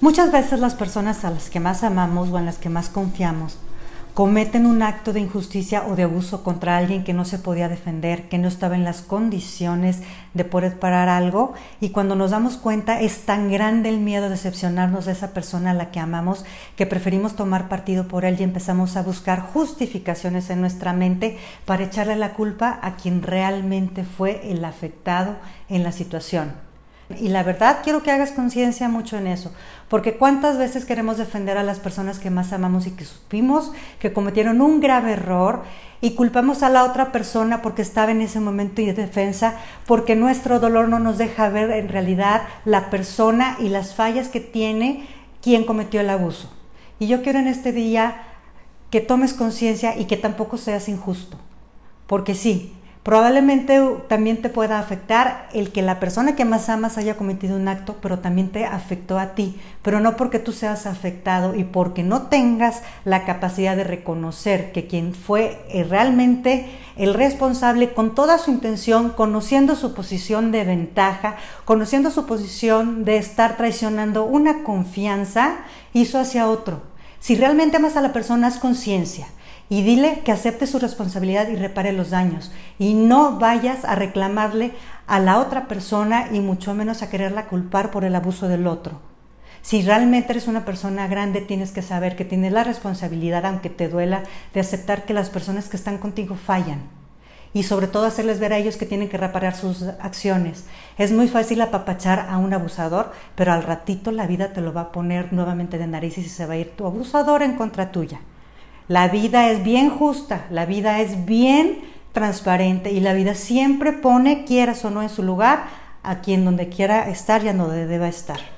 Muchas veces las personas a las que más amamos o en las que más confiamos cometen un acto de injusticia o de abuso contra alguien que no se podía defender, que no estaba en las condiciones de poder parar algo y cuando nos damos cuenta es tan grande el miedo de decepcionarnos de esa persona a la que amamos que preferimos tomar partido por él y empezamos a buscar justificaciones en nuestra mente para echarle la culpa a quien realmente fue el afectado en la situación. Y la verdad quiero que hagas conciencia mucho en eso, porque cuántas veces queremos defender a las personas que más amamos y que supimos que cometieron un grave error y culpamos a la otra persona porque estaba en ese momento de defensa, porque nuestro dolor no nos deja ver en realidad la persona y las fallas que tiene quien cometió el abuso. Y yo quiero en este día que tomes conciencia y que tampoco seas injusto, porque sí, Probablemente también te pueda afectar el que la persona que más amas haya cometido un acto, pero también te afectó a ti, pero no porque tú seas afectado y porque no tengas la capacidad de reconocer que quien fue eh, realmente el responsable con toda su intención, conociendo su posición de ventaja, conociendo su posición de estar traicionando una confianza, hizo hacia otro. Si realmente amas a la persona, haz conciencia y dile que acepte su responsabilidad y repare los daños. Y no vayas a reclamarle a la otra persona y mucho menos a quererla culpar por el abuso del otro. Si realmente eres una persona grande, tienes que saber que tienes la responsabilidad, aunque te duela, de aceptar que las personas que están contigo fallan. Y sobre todo hacerles ver a ellos que tienen que reparar sus acciones. Es muy fácil apapachar a un abusador, pero al ratito la vida te lo va a poner nuevamente de narices y se va a ir tu abusador en contra tuya. La vida es bien justa, la vida es bien transparente y la vida siempre pone, quieras o no, en su lugar a quien donde quiera estar y a donde deba estar.